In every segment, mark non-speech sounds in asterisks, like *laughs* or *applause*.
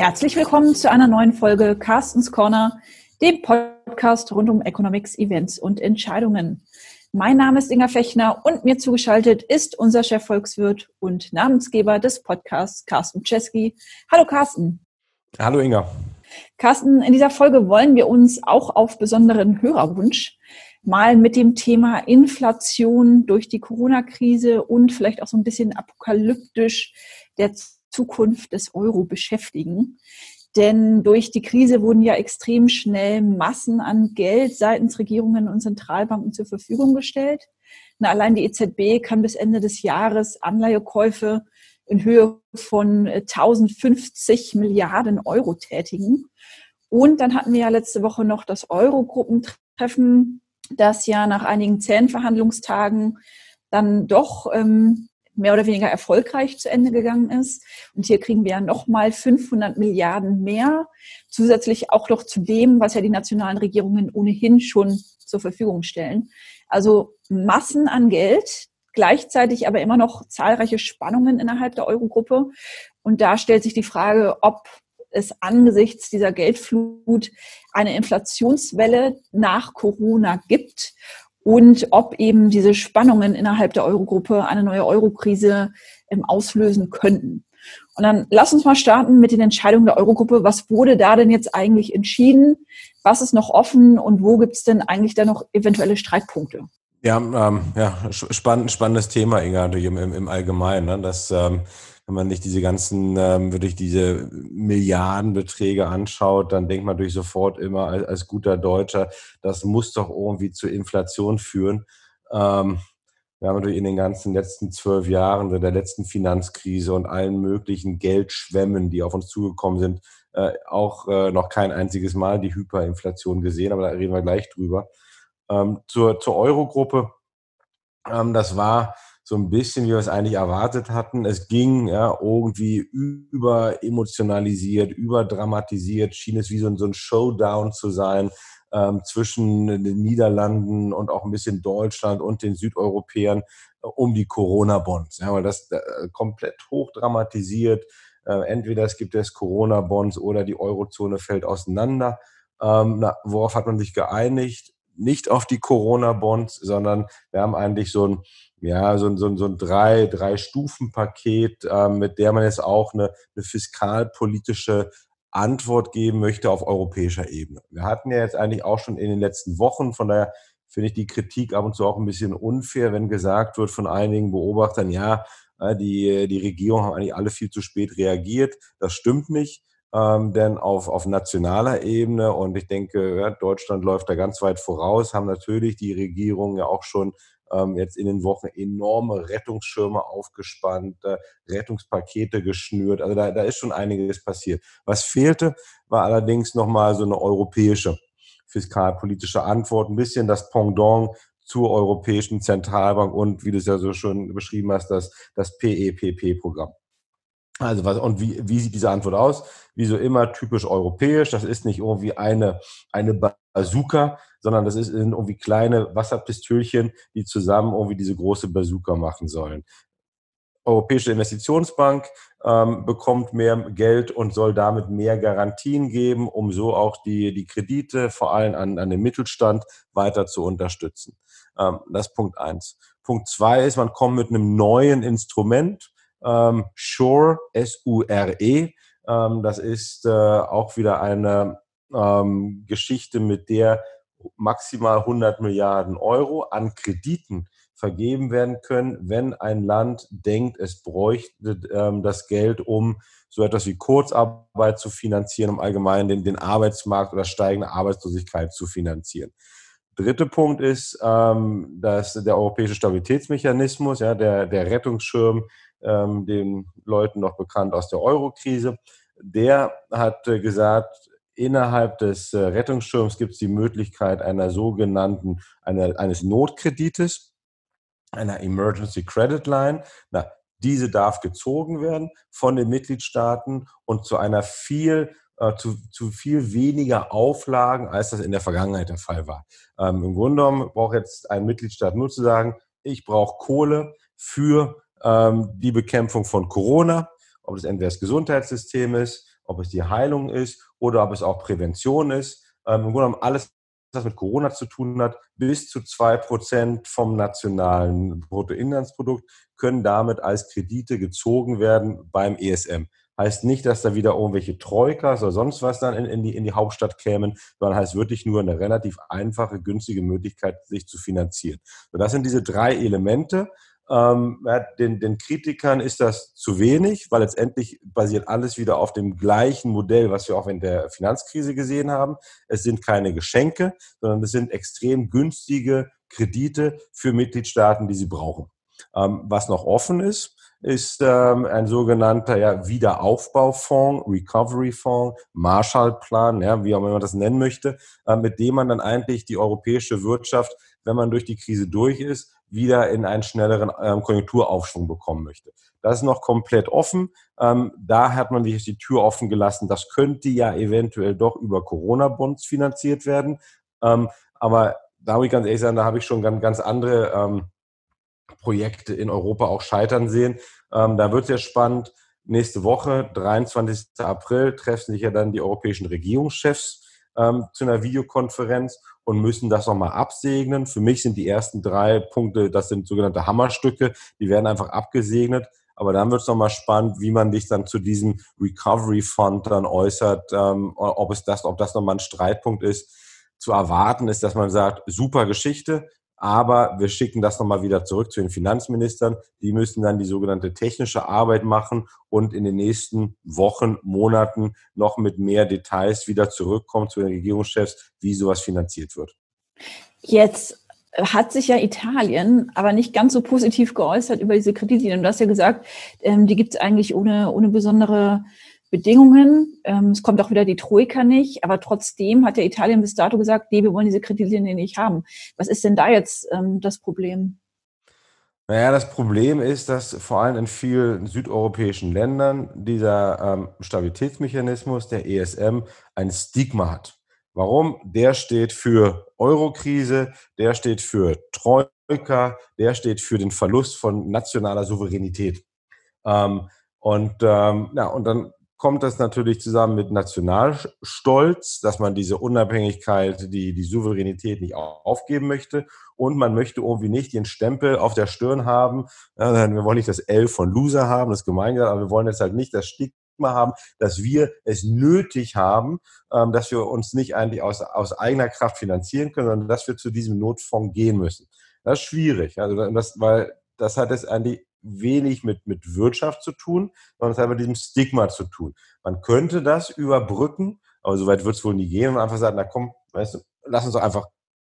Herzlich willkommen zu einer neuen Folge Carstens Corner, dem Podcast rund um Economics, Events und Entscheidungen. Mein Name ist Inga Fechner und mir zugeschaltet ist unser Chefvolkswirt und Namensgeber des Podcasts, Carsten Czeski. Hallo Carsten. Hallo Inga. Carsten, in dieser Folge wollen wir uns auch auf besonderen Hörerwunsch mal mit dem Thema Inflation durch die Corona-Krise und vielleicht auch so ein bisschen apokalyptisch der Zukunft des Euro beschäftigen. Denn durch die Krise wurden ja extrem schnell Massen an Geld seitens Regierungen und Zentralbanken zur Verfügung gestellt. Na, allein die EZB kann bis Ende des Jahres Anleihekäufe in Höhe von 1050 Milliarden Euro tätigen. Und dann hatten wir ja letzte Woche noch das Euro-Gruppentreffen, das ja nach einigen zähen Verhandlungstagen dann doch ähm, mehr oder weniger erfolgreich zu Ende gegangen ist. Und hier kriegen wir ja nochmal 500 Milliarden mehr, zusätzlich auch noch zu dem, was ja die nationalen Regierungen ohnehin schon zur Verfügung stellen. Also Massen an Geld, gleichzeitig aber immer noch zahlreiche Spannungen innerhalb der Eurogruppe. Und da stellt sich die Frage, ob es angesichts dieser Geldflut eine Inflationswelle nach Corona gibt und ob eben diese Spannungen innerhalb der Eurogruppe eine neue Eurokrise ähm, auslösen könnten. Und dann lass uns mal starten mit den Entscheidungen der Eurogruppe. Was wurde da denn jetzt eigentlich entschieden? Was ist noch offen und wo gibt es denn eigentlich da noch eventuelle Streitpunkte? Ja, ähm, ja spann spannendes Thema, Inga, im, im Allgemeinen. Ne? Das ähm, wenn man nicht diese ganzen, ähm, wirklich diese Milliardenbeträge anschaut, dann denkt man durch sofort immer als, als, guter Deutscher, das muss doch irgendwie zur Inflation führen. Ähm, wir haben natürlich in den ganzen letzten zwölf Jahren, der letzten Finanzkrise und allen möglichen Geldschwämmen, die auf uns zugekommen sind, äh, auch äh, noch kein einziges Mal die Hyperinflation gesehen, aber da reden wir gleich drüber. Ähm, zur, zur Eurogruppe, ähm, das war so ein bisschen, wie wir es eigentlich erwartet hatten. Es ging ja irgendwie über emotionalisiert, überdramatisiert, schien es wie so ein, so ein Showdown zu sein ähm, zwischen den Niederlanden und auch ein bisschen Deutschland und den Südeuropäern äh, um die Corona-Bonds. Ja, weil das äh, komplett hochdramatisiert. Äh, entweder es gibt es Corona-Bonds oder die Eurozone fällt auseinander. Ähm, na, worauf hat man sich geeinigt? Nicht auf die Corona-Bonds, sondern wir haben eigentlich so ein ja, so, so, so ein drei, drei Stufen-Paket, äh, mit der man jetzt auch eine, eine fiskalpolitische Antwort geben möchte auf europäischer Ebene. Wir hatten ja jetzt eigentlich auch schon in den letzten Wochen, von daher finde ich die Kritik ab und zu auch ein bisschen unfair, wenn gesagt wird von einigen Beobachtern, ja, äh, die, die Regierung haben eigentlich alle viel zu spät reagiert. Das stimmt nicht. Ähm, denn auf, auf nationaler Ebene, und ich denke, ja, Deutschland läuft da ganz weit voraus, haben natürlich die Regierungen ja auch schon ähm, jetzt in den Wochen enorme Rettungsschirme aufgespannt, äh, Rettungspakete geschnürt. Also da, da ist schon einiges passiert. Was fehlte, war allerdings nochmal so eine europäische fiskalpolitische Antwort, ein bisschen das Pendant zur Europäischen Zentralbank und, wie du es ja so schon beschrieben hast, das, das PEPP-Programm. Also was, und wie, wie sieht diese Antwort aus? Wie so immer typisch europäisch. Das ist nicht irgendwie eine, eine Bazooka, sondern das ist irgendwie kleine Wasserpistölchen, die zusammen irgendwie diese große Bazooka machen sollen. Europäische Investitionsbank ähm, bekommt mehr Geld und soll damit mehr Garantien geben, um so auch die, die Kredite, vor allem an, an den Mittelstand, weiter zu unterstützen. Ähm, das ist Punkt eins. Punkt zwei ist, man kommt mit einem neuen Instrument, ähm, Sure, S-U-R-E. Ähm, das ist äh, auch wieder eine ähm, Geschichte, mit der maximal 100 Milliarden Euro an Krediten vergeben werden können, wenn ein Land denkt, es bräuchte ähm, das Geld, um so etwas wie Kurzarbeit zu finanzieren, um allgemein den, den Arbeitsmarkt oder steigende Arbeitslosigkeit zu finanzieren. Dritter Punkt ist, ähm, dass der europäische Stabilitätsmechanismus, ja, der, der Rettungsschirm, ähm, den Leuten noch bekannt aus der Eurokrise. Der hat äh, gesagt, innerhalb des äh, Rettungsschirms gibt es die Möglichkeit einer sogenannten, einer, eines Notkredites, einer Emergency Credit Line. Na, diese darf gezogen werden von den Mitgliedstaaten und zu einer viel äh, zu, zu viel weniger Auflagen, als das in der Vergangenheit der Fall war. Ähm, Im Grunde genommen braucht jetzt ein Mitgliedstaat nur zu sagen, ich brauche Kohle für ähm, die Bekämpfung von Corona, ob das entweder das Gesundheitssystem ist, ob es die Heilung ist oder ob es auch Prävention ist. Ähm, Im Grunde genommen alles, was mit Corona zu tun hat, bis zu zwei Prozent vom nationalen Bruttoinlandsprodukt können damit als Kredite gezogen werden beim ESM. Heißt nicht, dass da wieder irgendwelche Troikas oder sonst was dann in, in, die, in die Hauptstadt kämen, sondern heißt wirklich nur eine relativ einfache, günstige Möglichkeit, sich zu finanzieren. So, das sind diese drei Elemente. Ähm, den, den Kritikern ist das zu wenig, weil letztendlich basiert alles wieder auf dem gleichen Modell, was wir auch in der Finanzkrise gesehen haben. Es sind keine Geschenke, sondern es sind extrem günstige Kredite für Mitgliedstaaten, die sie brauchen. Ähm, was noch offen ist, ist ähm, ein sogenannter ja, Wiederaufbaufonds, Recovery Fonds, Marshallplan, ja, wie auch immer man das nennen möchte, äh, mit dem man dann eigentlich die europäische Wirtschaft, wenn man durch die Krise durch ist, wieder in einen schnelleren ähm, Konjunkturaufschwung bekommen möchte. Das ist noch komplett offen. Ähm, da hat man sich die Tür offen gelassen. Das könnte ja eventuell doch über Corona-Bonds finanziert werden. Ähm, aber da muss ich ganz ehrlich sagen, da habe ich schon ganz, ganz andere ähm, Projekte in Europa auch scheitern sehen. Ähm, da wird es ja spannend. Nächste Woche, 23. April, treffen sich ja dann die europäischen Regierungschefs ähm, zu einer Videokonferenz und müssen das nochmal absegnen. Für mich sind die ersten drei Punkte, das sind sogenannte Hammerstücke, die werden einfach abgesegnet. Aber dann wird es nochmal spannend, wie man sich dann zu diesem Recovery Fund dann äußert, ähm, ob es das, ob das nochmal ein Streitpunkt ist. Zu erwarten ist, dass man sagt, super Geschichte, aber wir schicken das nochmal wieder zurück zu den Finanzministern. Die müssen dann die sogenannte technische Arbeit machen und in den nächsten Wochen, Monaten noch mit mehr Details wieder zurückkommen zu den Regierungschefs, wie sowas finanziert wird. Jetzt hat sich ja Italien aber nicht ganz so positiv geäußert über diese Kreditlinien. Du hast ja gesagt, ähm, die gibt es eigentlich ohne, ohne besondere Bedingungen. Ähm, es kommt auch wieder die Troika nicht, aber trotzdem hat ja Italien bis dato gesagt, nee, wir wollen diese Kreditlinie nicht haben. Was ist denn da jetzt ähm, das Problem? Naja, das Problem ist, dass vor allem in vielen südeuropäischen Ländern dieser ähm, Stabilitätsmechanismus, der ESM, ein Stigma hat. Warum? Der steht für Eurokrise, der steht für Troika, der steht für den Verlust von nationaler Souveränität. Ähm, und, ähm, ja, und dann kommt das natürlich zusammen mit Nationalstolz, dass man diese Unabhängigkeit, die, die Souveränität nicht aufgeben möchte. Und man möchte irgendwie nicht den Stempel auf der Stirn haben. Wir wollen nicht das L von Loser haben, das ist gemein gesagt, aber wir wollen jetzt halt nicht das Stigma haben, dass wir es nötig haben, ähm, dass wir uns nicht eigentlich aus, aus eigener Kraft finanzieren können, sondern dass wir zu diesem Notfonds gehen müssen. Das ist schwierig, also das, weil das hat es eigentlich wenig mit, mit Wirtschaft zu tun, sondern es hat mit diesem Stigma zu tun. Man könnte das überbrücken, aber soweit wird es wohl nie gehen und einfach sagen, na komm, weißt du, lass uns doch einfach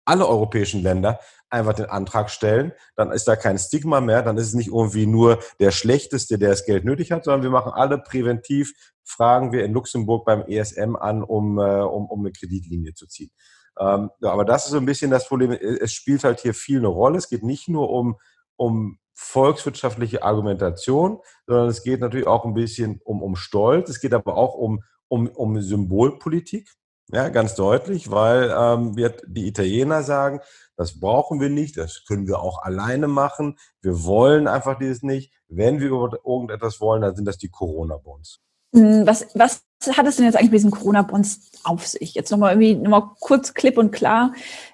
alle europäischen Länder einfach den Antrag stellen, dann ist da kein Stigma mehr, dann ist es nicht irgendwie nur der Schlechteste, der das Geld nötig hat, sondern wir machen alle präventiv, fragen wir in Luxemburg beim ESM an, um, äh, um, um eine Kreditlinie zu ziehen. Ähm, ja, aber das ist so ein bisschen das Problem, es spielt halt hier viel eine Rolle. Es geht nicht nur um, um volkswirtschaftliche Argumentation, sondern es geht natürlich auch ein bisschen um, um Stolz. Es geht aber auch um, um, um Symbolpolitik. Ja, ganz deutlich, weil ähm, wird die Italiener sagen, das brauchen wir nicht, das können wir auch alleine machen. Wir wollen einfach dieses nicht. Wenn wir irgendetwas wollen, dann sind das die Corona-Bonds. Hm, was, was hat es denn jetzt eigentlich mit diesen Corona-Bonds auf sich? Jetzt nochmal irgendwie nochmal kurz klipp und klar.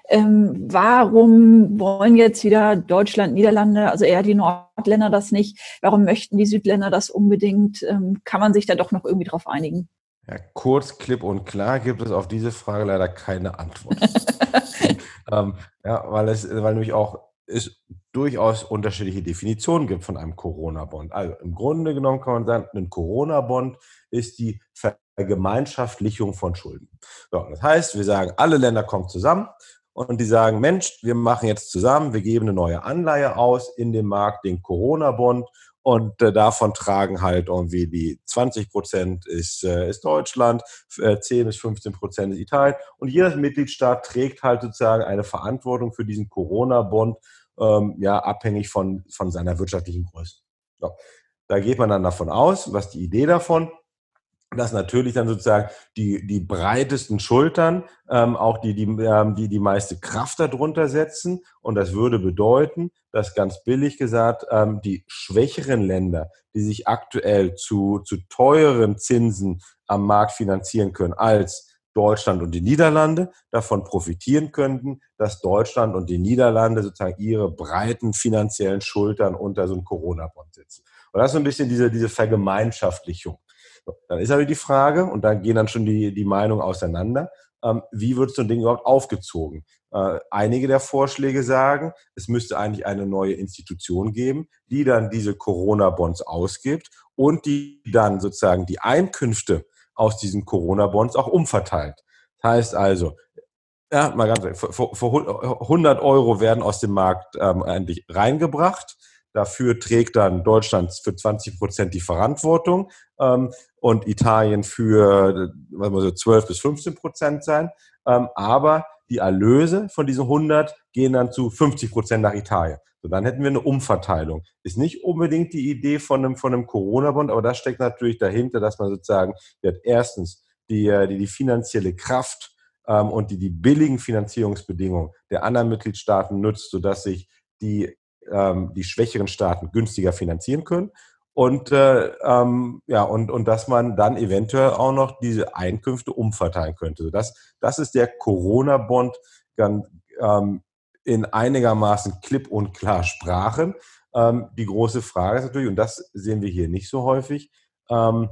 Ähm, warum wollen jetzt wieder Deutschland, Niederlande, also eher die Nordländer das nicht? Warum möchten die Südländer das unbedingt? Ähm, kann man sich da doch noch irgendwie drauf einigen? Ja, kurz, klipp und klar gibt es auf diese Frage leider keine Antwort. *laughs* ähm, ja, weil es, weil nämlich auch es durchaus unterschiedliche Definitionen gibt von einem Corona-Bond. Also im Grunde genommen kann man sagen, ein Corona-Bond ist die Vergemeinschaftlichung von Schulden. So, das heißt, wir sagen, alle Länder kommen zusammen und die sagen, Mensch, wir machen jetzt zusammen, wir geben eine neue Anleihe aus in dem Markt, den Corona-Bond und äh, davon tragen halt irgendwie die 20 Prozent ist, äh, ist Deutschland, äh, 10 bis 15 Prozent ist Italien. Und jeder Mitgliedstaat trägt halt sozusagen eine Verantwortung für diesen Corona-Bond, ähm, ja, abhängig von, von seiner wirtschaftlichen Größe. So. Da geht man dann davon aus, was die Idee davon, dass natürlich dann sozusagen die, die breitesten Schultern ähm, auch die, die, ähm, die die meiste Kraft darunter setzen. Und das würde bedeuten, dass ganz billig gesagt, ähm, die schwächeren Länder, die sich aktuell zu, zu teuren Zinsen am Markt finanzieren können als Deutschland und die Niederlande davon profitieren könnten, dass Deutschland und die Niederlande sozusagen ihre breiten finanziellen Schultern unter so einem Corona-Bond sitzen. Und das ist so ein bisschen diese, diese Vergemeinschaftlichung. Dann ist aber die Frage, und da gehen dann schon die, die Meinungen auseinander, ähm, wie wird so ein Ding überhaupt aufgezogen? Äh, einige der Vorschläge sagen, es müsste eigentlich eine neue Institution geben, die dann diese Corona-Bonds ausgibt und die dann sozusagen die Einkünfte aus diesen Corona-Bonds auch umverteilt. Das heißt also, ja, mal ganz ehrlich, für, 100 Euro werden aus dem Markt ähm, eigentlich reingebracht. Dafür trägt dann Deutschland für 20 Prozent die Verantwortung ähm, und Italien für was so 12 bis 15 Prozent sein. Ähm, aber die Erlöse von diesen 100 gehen dann zu 50 Prozent nach Italien. So, dann hätten wir eine Umverteilung. Ist nicht unbedingt die Idee von einem, von einem Corona-Bond, aber das steckt natürlich dahinter, dass man sozusagen wird erstens die, die, die finanzielle Kraft ähm, und die, die billigen Finanzierungsbedingungen der anderen Mitgliedstaaten nutzt, sodass sich die, ähm, die schwächeren Staaten günstiger finanzieren können. Und, äh, ähm, ja, und, und dass man dann eventuell auch noch diese Einkünfte umverteilen könnte. Das, das ist der Corona-Bond ähm, in einigermaßen klipp und klar Sprachen. Ähm, die große Frage ist natürlich, und das sehen wir hier nicht so häufig, ähm,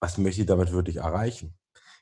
was möchte ich damit wirklich erreichen?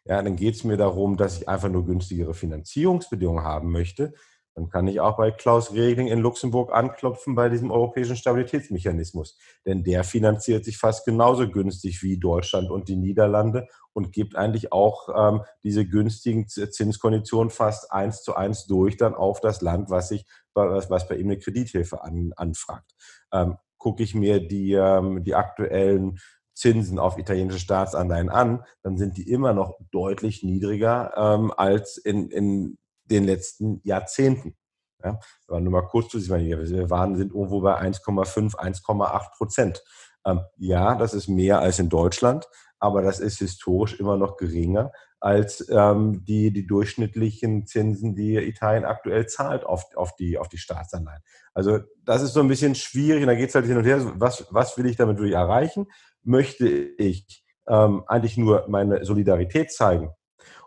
Ja, dann geht es mir darum, dass ich einfach nur günstigere Finanzierungsbedingungen haben möchte. Dann kann ich auch bei Klaus Regling in Luxemburg anklopfen bei diesem europäischen Stabilitätsmechanismus. Denn der finanziert sich fast genauso günstig wie Deutschland und die Niederlande und gibt eigentlich auch ähm, diese günstigen Zinskonditionen fast eins zu eins durch dann auf das Land, was sich, was, was bei ihm eine Kredithilfe an, anfragt. Ähm, gucke ich mir die, ähm, die aktuellen Zinsen auf italienische Staatsanleihen an, dann sind die immer noch deutlich niedriger ähm, als in, in den letzten Jahrzehnten. Ja, nur mal kurz zu sehen, wir waren, sind irgendwo bei 1,5, 1,8 Prozent. Ähm, ja, das ist mehr als in Deutschland, aber das ist historisch immer noch geringer als ähm, die, die durchschnittlichen Zinsen, die Italien aktuell zahlt auf, auf, die, auf die Staatsanleihen. Also das ist so ein bisschen schwierig und da geht es halt hin und her, was, was will ich damit wirklich erreichen? Möchte ich ähm, eigentlich nur meine Solidarität zeigen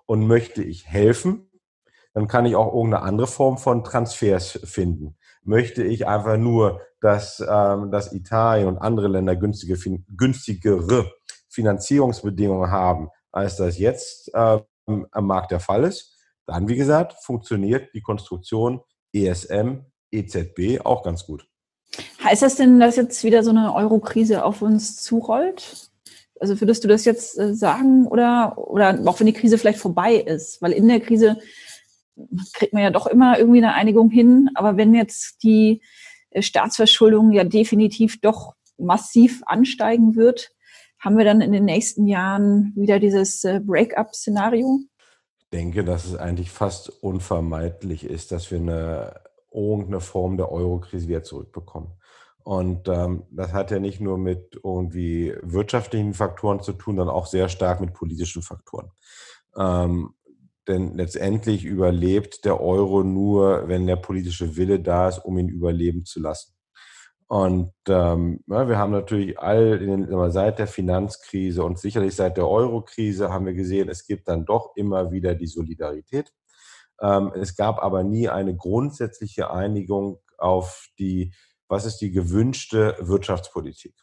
und möchte ich helfen dann kann ich auch irgendeine andere Form von Transfers finden. Möchte ich einfach nur, dass, ähm, dass Italien und andere Länder günstige, günstigere Finanzierungsbedingungen haben, als das jetzt ähm, am Markt der Fall ist, dann, wie gesagt, funktioniert die Konstruktion ESM, EZB auch ganz gut. Heißt das denn, dass jetzt wieder so eine Euro-Krise auf uns zurollt? Also würdest du das jetzt äh, sagen oder, oder auch wenn die Krise vielleicht vorbei ist? Weil in der Krise kriegt man ja doch immer irgendwie eine Einigung hin. Aber wenn jetzt die äh, Staatsverschuldung ja definitiv doch massiv ansteigen wird, haben wir dann in den nächsten Jahren wieder dieses äh, Break-up-Szenario? Ich denke, dass es eigentlich fast unvermeidlich ist, dass wir eine irgendeine Form der Euro-Krise wieder zurückbekommen. Und ähm, das hat ja nicht nur mit irgendwie wirtschaftlichen Faktoren zu tun, sondern auch sehr stark mit politischen Faktoren. Ähm, denn letztendlich überlebt der Euro nur, wenn der politische Wille da ist, um ihn überleben zu lassen. Und ähm, ja, wir haben natürlich all immer seit der Finanzkrise und sicherlich seit der Euro-Krise haben wir gesehen, es gibt dann doch immer wieder die Solidarität. Ähm, es gab aber nie eine grundsätzliche Einigung auf die, was ist die gewünschte Wirtschaftspolitik.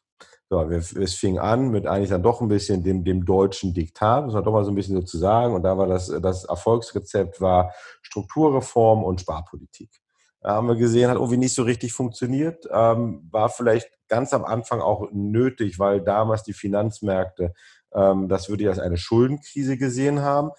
So, wir, es fing an mit eigentlich dann doch ein bisschen dem, dem deutschen Diktat, muss man doch mal so ein bisschen so zu sagen. Und da war das, das Erfolgsrezept war Strukturreform und Sparpolitik. Da haben wir gesehen, hat irgendwie nicht so richtig funktioniert, ähm, war vielleicht ganz am Anfang auch nötig, weil damals die Finanzmärkte ähm, das würde ich als eine Schuldenkrise gesehen haben.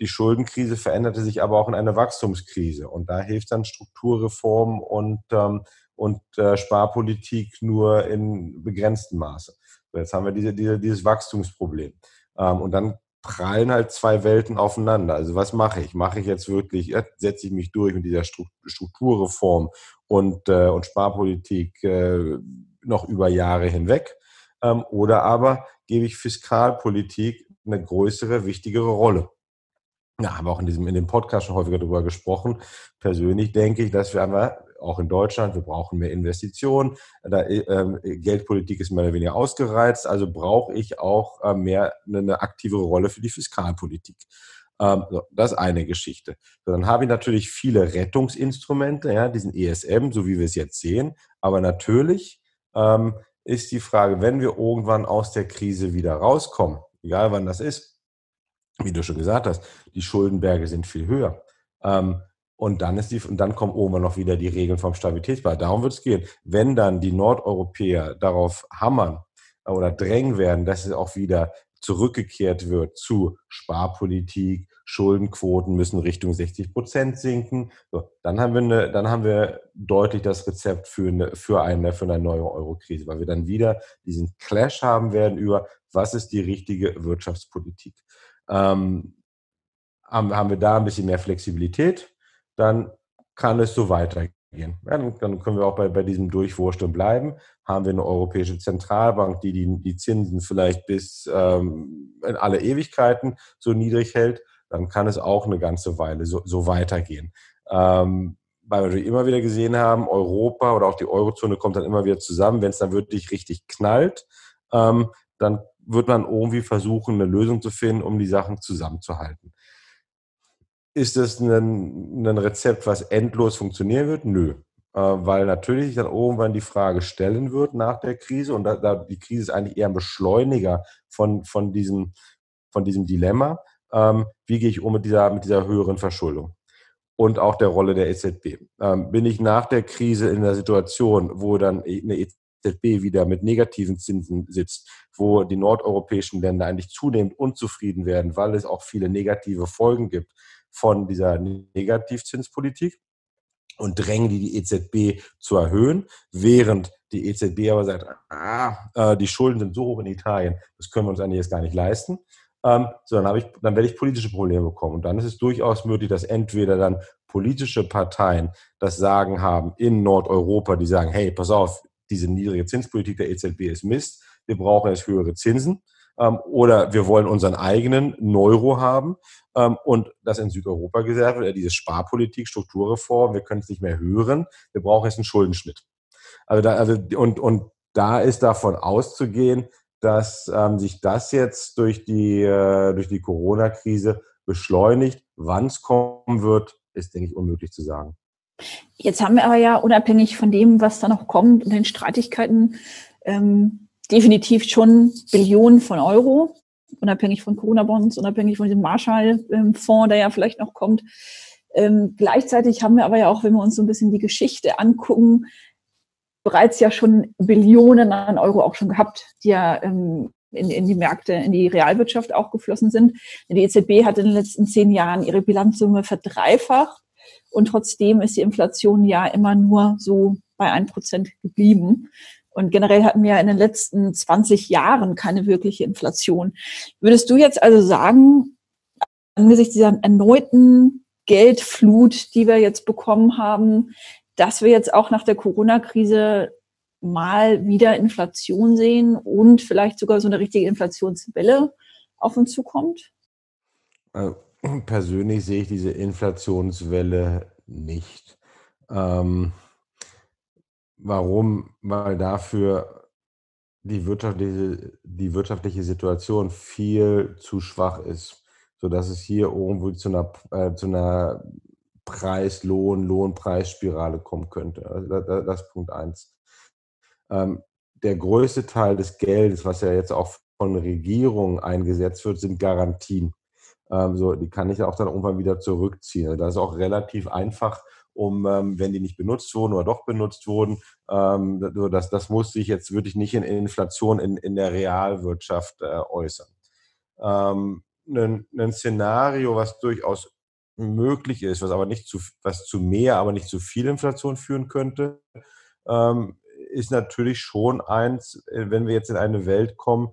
Die Schuldenkrise veränderte sich aber auch in eine Wachstumskrise. Und da hilft dann Strukturreform und ähm, und äh, Sparpolitik nur in begrenztem Maße. So, jetzt haben wir diese, diese, dieses Wachstumsproblem. Ähm, und dann prallen halt zwei Welten aufeinander. Also was mache ich? Mache ich jetzt wirklich, ja, setze ich mich durch mit dieser Strukturreform und, äh, und Sparpolitik äh, noch über Jahre hinweg? Ähm, oder aber gebe ich Fiskalpolitik eine größere, wichtigere Rolle? Ja, haben wir auch in diesem, in dem Podcast schon häufiger darüber gesprochen. Persönlich denke ich, dass wir einmal auch in Deutschland, wir brauchen mehr Investitionen. Da, ähm, Geldpolitik ist mehr oder weniger ausgereizt, also brauche ich auch äh, mehr eine, eine aktivere Rolle für die Fiskalpolitik. Ähm, so, das ist eine Geschichte. So, dann habe ich natürlich viele Rettungsinstrumente, ja, diesen ESM, so wie wir es jetzt sehen. Aber natürlich ähm, ist die Frage, wenn wir irgendwann aus der Krise wieder rauskommen, egal wann das ist, wie du schon gesagt hast, die Schuldenberge sind viel höher. Ähm, und dann ist die, und dann kommen oben noch wieder die Regeln vom Stabilitätsplan. Darum wird es gehen. Wenn dann die Nordeuropäer darauf hammern oder drängen werden, dass es auch wieder zurückgekehrt wird zu Sparpolitik, Schuldenquoten müssen Richtung 60 Prozent sinken. So, dann haben wir eine, dann haben wir deutlich das Rezept für eine, für eine, für eine neue Eurokrise, weil wir dann wieder diesen Clash haben werden über, was ist die richtige Wirtschaftspolitik. Ähm, haben wir da ein bisschen mehr Flexibilität, dann kann es so weitergehen. Ja, dann, können wir auch bei, bei diesem Durchwursteln bleiben. Haben wir eine europäische Zentralbank, die die, die Zinsen vielleicht bis ähm, in alle Ewigkeiten so niedrig hält, dann kann es auch eine ganze Weile so, so weitergehen. Ähm, weil wir immer wieder gesehen haben, Europa oder auch die Eurozone kommt dann immer wieder zusammen. Wenn es dann wirklich richtig knallt, ähm, dann wird man irgendwie versuchen, eine Lösung zu finden, um die Sachen zusammenzuhalten. Ist das ein, ein Rezept, was endlos funktionieren wird? Nö. Äh, weil natürlich sich dann irgendwann die Frage stellen wird nach der Krise und da, da, die Krise ist eigentlich eher ein Beschleuniger von, von, diesem, von diesem Dilemma. Ähm, wie gehe ich um mit dieser, mit dieser höheren Verschuldung? Und auch der Rolle der EZB. Ähm, bin ich nach der Krise in der Situation, wo dann eine EZB wieder mit negativen Zinsen sitzt, wo die nordeuropäischen Länder eigentlich zunehmend unzufrieden werden, weil es auch viele negative Folgen gibt von dieser Negativzinspolitik und drängen die die EZB zu erhöhen, während die EZB aber sagt, ah, äh, die Schulden sind so hoch in Italien, das können wir uns eigentlich jetzt gar nicht leisten. Ähm, so, dann, ich, dann werde ich politische Probleme bekommen. Und dann ist es durchaus möglich, dass entweder dann politische Parteien das Sagen haben in Nordeuropa, die sagen, hey, pass auf, diese niedrige Zinspolitik der EZB ist Mist, wir brauchen jetzt höhere Zinsen. Ähm, oder wir wollen unseren eigenen Neuro haben ähm, und das in Südeuropa gesagt wird, diese Sparpolitik, Strukturreform, wir können es nicht mehr hören, wir brauchen jetzt einen Schuldenschnitt. Also da, also, und, und da ist davon auszugehen, dass ähm, sich das jetzt durch die, äh, durch die Corona-Krise beschleunigt. Wann es kommen wird, ist, denke ich, unmöglich zu sagen. Jetzt haben wir aber ja unabhängig von dem, was da noch kommt und den Streitigkeiten, ähm, definitiv schon Billionen von Euro, unabhängig von Corona-Bonds, unabhängig von diesem Marshall-Fonds, der ja vielleicht noch kommt. Ähm, gleichzeitig haben wir aber ja auch, wenn wir uns so ein bisschen die Geschichte angucken, bereits ja schon Billionen an Euro auch schon gehabt, die ja ähm, in, in die Märkte, in die Realwirtschaft auch geflossen sind. Die EZB hat in den letzten zehn Jahren ihre Bilanzsumme verdreifacht und trotzdem ist die Inflation ja immer nur so bei ein Prozent geblieben. Und generell hatten wir in den letzten 20 Jahren keine wirkliche Inflation. Würdest du jetzt also sagen, angesichts dieser erneuten Geldflut, die wir jetzt bekommen haben, dass wir jetzt auch nach der Corona-Krise mal wieder Inflation sehen und vielleicht sogar so eine richtige Inflationswelle auf uns zukommt? Äh, *clears throat* persönlich sehe ich diese Inflationswelle nicht. Ähm, Warum? Weil dafür die wirtschaftliche, die wirtschaftliche Situation viel zu schwach ist, sodass es hier irgendwo zu einer, äh, zu einer Preis-Lohn, Lohnpreisspirale kommen könnte. Also das, das ist Punkt eins. Ähm, der größte Teil des Geldes, was ja jetzt auch von Regierungen eingesetzt wird, sind Garantien. Ähm, so, die kann ich auch dann irgendwann wieder zurückziehen. Also das ist auch relativ einfach um, ähm, wenn die nicht benutzt wurden oder doch benutzt wurden. Ähm, das, das muss sich jetzt wirklich nicht in Inflation in, in der Realwirtschaft äh, äußern. Ähm, ein, ein Szenario, was durchaus möglich ist, was aber nicht zu, was zu mehr, aber nicht zu viel Inflation führen könnte, ähm, ist natürlich schon eins, äh, wenn wir jetzt in eine Welt kommen,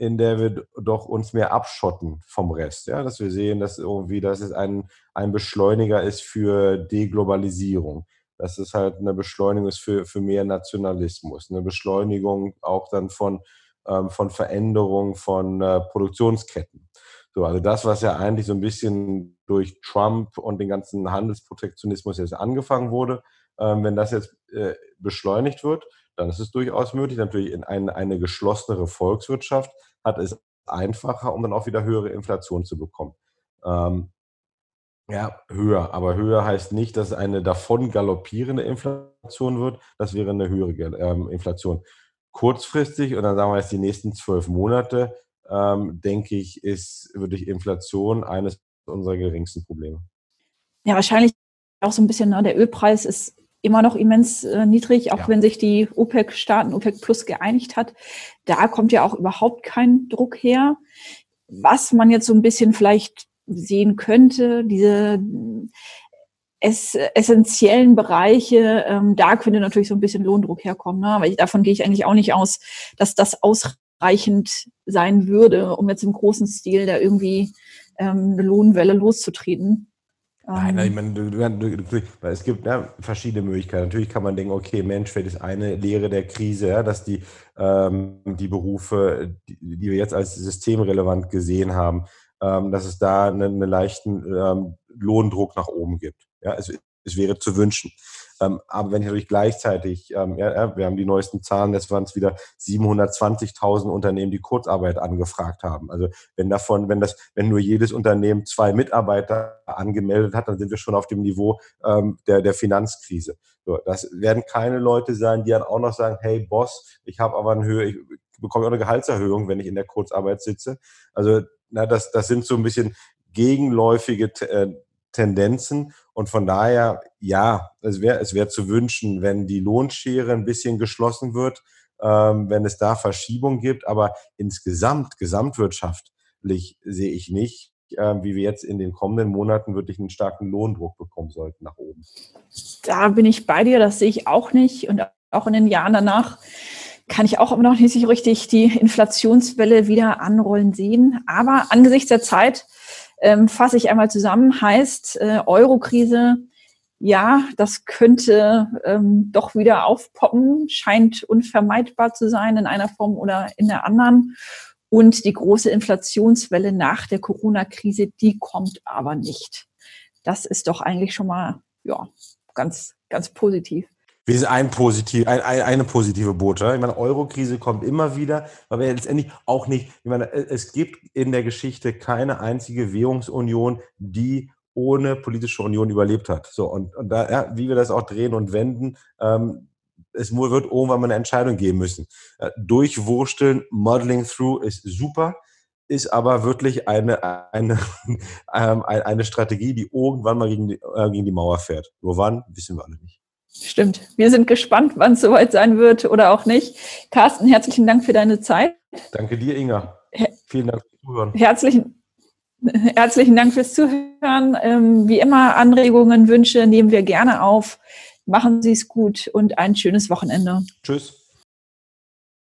in der wir doch uns mehr abschotten vom Rest. Ja? Dass wir sehen, dass irgendwie, dass es ein, ein Beschleuniger ist für Deglobalisierung. Dass es halt eine Beschleunigung ist für, für mehr Nationalismus. Eine Beschleunigung auch dann von, ähm, von Veränderung von äh, Produktionsketten. So, also das, was ja eigentlich so ein bisschen durch Trump und den ganzen Handelsprotektionismus jetzt angefangen wurde, Ähm, wenn das jetzt äh, beschleunigt wird, dann ist es durchaus möglich. Natürlich in eine, eine geschlossenere Volkswirtschaft hat es einfacher, um dann auch wieder höhere Inflation zu bekommen. Ähm, ja, höher. Aber höher heißt nicht, dass es eine davon galoppierende Inflation wird. Das wäre eine höhere ähm, Inflation. Kurzfristig, und dann sagen wir jetzt die nächsten zwölf Monate, ähm, denke ich, ist wirklich Inflation eines unserer geringsten Probleme. Ja, wahrscheinlich auch so ein bisschen, ne, der Ölpreis ist immer noch immens äh, niedrig, auch ja. wenn sich die OPEC-Staaten, OPEC Plus geeinigt hat. Da kommt ja auch überhaupt kein Druck her. Was man jetzt so ein bisschen vielleicht sehen könnte, diese es, essentiellen Bereiche, ähm, da könnte natürlich so ein bisschen Lohndruck herkommen. Ne? Aber ich, davon gehe ich eigentlich auch nicht aus, dass das ausreichend sein würde, um jetzt im großen Stil da irgendwie ähm, eine Lohnwelle loszutreten. Nein, nein, ich meine, du, du, du, es gibt ja, verschiedene Möglichkeiten. Natürlich kann man denken, okay, Mensch, vielleicht ist eine Lehre der Krise, ja, dass die, ähm, die Berufe, die, die, wir jetzt als systemrelevant gesehen haben, ähm, dass es da einen, einen leichten ähm, Lohndruck nach oben gibt. Ja, es, es wäre zu wünschen. Ähm, aber wenn ich natürlich gleichzeitig, ähm, ja, wir haben die neuesten Zahlen, das waren es wieder 720.000 Unternehmen, die Kurzarbeit angefragt haben. Also wenn davon, wenn das, wenn nur jedes Unternehmen zwei Mitarbeiter angemeldet hat, dann sind wir schon auf dem Niveau ähm, der, der Finanzkrise. So, das werden keine Leute sein, die dann auch noch sagen, hey Boss, ich habe aber eine Höhe, ich bekomme auch eine Gehaltserhöhung, wenn ich in der Kurzarbeit sitze. Also na, das, das sind so ein bisschen gegenläufige äh, Tendenzen. Und von daher, ja, es wäre es wär zu wünschen, wenn die Lohnschere ein bisschen geschlossen wird, ähm, wenn es da Verschiebung gibt. Aber insgesamt, gesamtwirtschaftlich sehe ich nicht, äh, wie wir jetzt in den kommenden Monaten wirklich einen starken Lohndruck bekommen sollten nach oben. Da bin ich bei dir, das sehe ich auch nicht. Und auch in den Jahren danach kann ich auch immer noch nicht richtig die Inflationswelle wieder anrollen sehen. Aber angesichts der Zeit ähm, fasse ich einmal zusammen, heißt äh, Eurokrise, ja, das könnte ähm, doch wieder aufpoppen, scheint unvermeidbar zu sein in einer Form oder in der anderen. Und die große Inflationswelle nach der Corona-Krise, die kommt aber nicht. Das ist doch eigentlich schon mal, ja, ganz, ganz positiv. Wir sind ein positiv, ein, ein, eine positive Bote. Ich meine, Euro-Krise kommt immer wieder, weil wir letztendlich auch nicht, ich meine, es gibt in der Geschichte keine einzige Währungsunion, die ohne politische Union überlebt hat. So, und, und da, ja, wie wir das auch drehen und wenden, ähm, es wird irgendwann mal eine Entscheidung geben müssen. Äh, durchwursteln, Modeling through ist super, ist aber wirklich eine, eine, *laughs* ähm, eine Strategie, die irgendwann mal gegen die, äh, gegen die Mauer fährt. Nur wann, wissen wir alle nicht. Stimmt. Wir sind gespannt, wann es soweit sein wird oder auch nicht. Carsten, herzlichen Dank für deine Zeit. Danke dir, Inga. Vielen Dank fürs Zuhören. Herzlichen, herzlichen Dank fürs Zuhören. Ähm, wie immer, Anregungen, Wünsche nehmen wir gerne auf. Machen Sie es gut und ein schönes Wochenende. Tschüss.